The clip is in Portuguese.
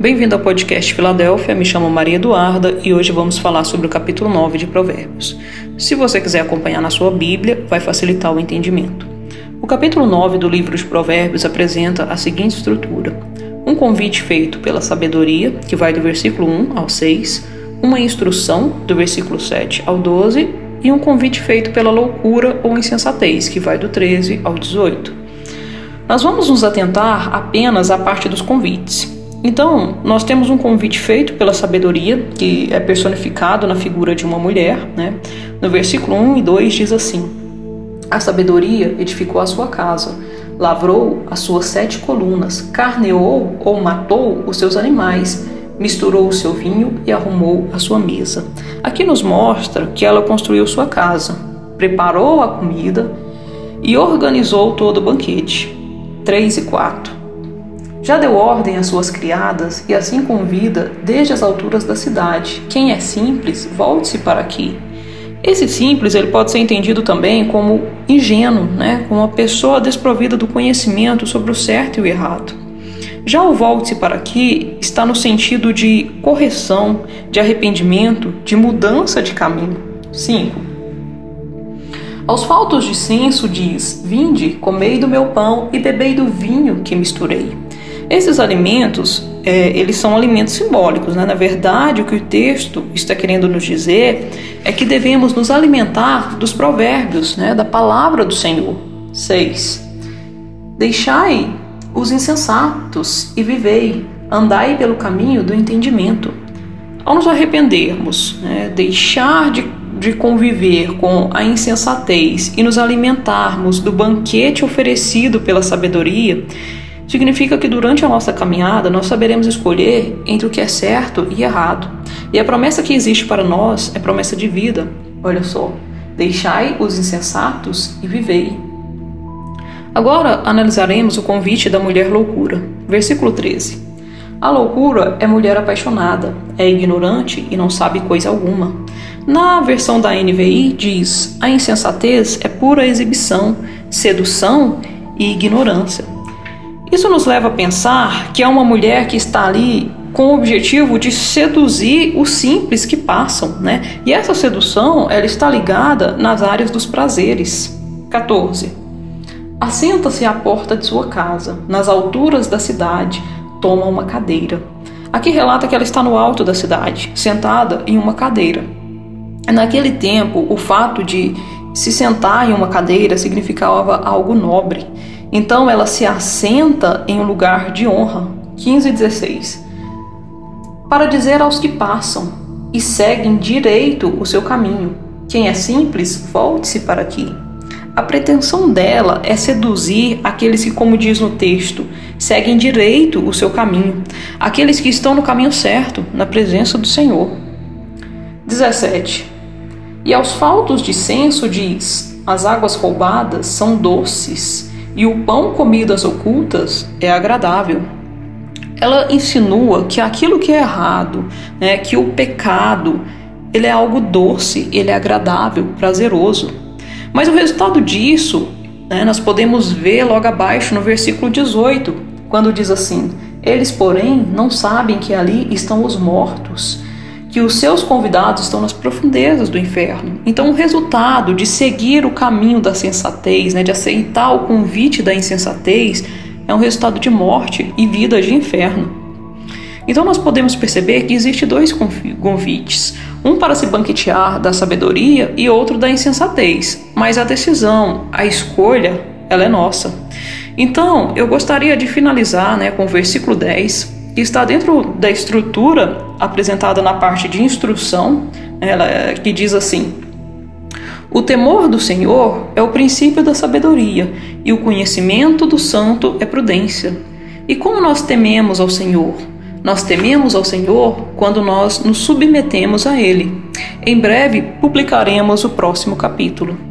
Bem-vindo ao podcast Filadélfia, me chamo Maria Eduarda e hoje vamos falar sobre o capítulo 9 de Provérbios. Se você quiser acompanhar na sua Bíblia, vai facilitar o entendimento. O capítulo 9 do livro de Provérbios apresenta a seguinte estrutura: um convite feito pela sabedoria, que vai do versículo 1 ao 6, uma instrução, do versículo 7 ao 12, e um convite feito pela loucura ou insensatez, que vai do 13 ao 18. Nós vamos nos atentar apenas à parte dos convites. Então, nós temos um convite feito pela sabedoria, que é personificado na figura de uma mulher. Né? No versículo 1 e 2 diz assim: A sabedoria edificou a sua casa, lavrou as suas sete colunas, carneou ou matou os seus animais, misturou o seu vinho e arrumou a sua mesa. Aqui nos mostra que ela construiu sua casa, preparou a comida e organizou todo o banquete. 3 e 4. Já deu ordem às suas criadas e assim convida desde as alturas da cidade. Quem é simples, volte-se para aqui. Esse simples ele pode ser entendido também como ingênuo, né? como uma pessoa desprovida do conhecimento sobre o certo e o errado. Já o volte-se para aqui está no sentido de correção, de arrependimento, de mudança de caminho. 5. Aos faltos de senso diz: Vinde, comei do meu pão e bebei do vinho que misturei. Esses alimentos, é, eles são alimentos simbólicos, né? Na verdade, o que o texto está querendo nos dizer é que devemos nos alimentar dos provérbios, né? Da palavra do Senhor. 6. Deixai os insensatos e vivei, andai pelo caminho do entendimento. Ao nos arrependermos, né? deixar de de conviver com a insensatez e nos alimentarmos do banquete oferecido pela sabedoria, Significa que durante a nossa caminhada nós saberemos escolher entre o que é certo e errado. E a promessa que existe para nós é promessa de vida. Olha só: deixai os insensatos e vivei. Agora analisaremos o convite da mulher loucura. Versículo 13. A loucura é mulher apaixonada, é ignorante e não sabe coisa alguma. Na versão da NVI diz: a insensatez é pura exibição, sedução e ignorância. Isso nos leva a pensar que é uma mulher que está ali com o objetivo de seduzir os simples que passam, né? E essa sedução, ela está ligada nas áreas dos prazeres. 14. Assenta-se à porta de sua casa, nas alturas da cidade, toma uma cadeira. Aqui relata que ela está no alto da cidade, sentada em uma cadeira. Naquele tempo, o fato de se sentar em uma cadeira significava algo nobre. Então ela se assenta em um lugar de honra. 15 e 16. Para dizer aos que passam e seguem direito o seu caminho: quem é simples, volte-se para aqui. A pretensão dela é seduzir aqueles que, como diz no texto, seguem direito o seu caminho, aqueles que estão no caminho certo, na presença do Senhor. 17. E aos faltos de senso diz: as águas roubadas são doces e o pão comido às ocultas é agradável. Ela insinua que aquilo que é errado, né, que o pecado, ele é algo doce, ele é agradável, prazeroso. Mas o resultado disso, né, nós podemos ver logo abaixo no versículo 18, quando diz assim: Eles, porém, não sabem que ali estão os mortos que os seus convidados estão nas profundezas do inferno. Então, o resultado de seguir o caminho da sensatez, né, de aceitar o convite da insensatez, é um resultado de morte e vida de inferno. Então, nós podemos perceber que existe dois convites: um para se banquetear da sabedoria e outro da insensatez. Mas a decisão, a escolha, ela é nossa. Então, eu gostaria de finalizar né, com o versículo 10, que está dentro da estrutura apresentada na parte de instrução, ela que diz assim: O temor do Senhor é o princípio da sabedoria, e o conhecimento do santo é prudência. E como nós tememos ao Senhor? Nós tememos ao Senhor quando nós nos submetemos a Ele. Em breve publicaremos o próximo capítulo.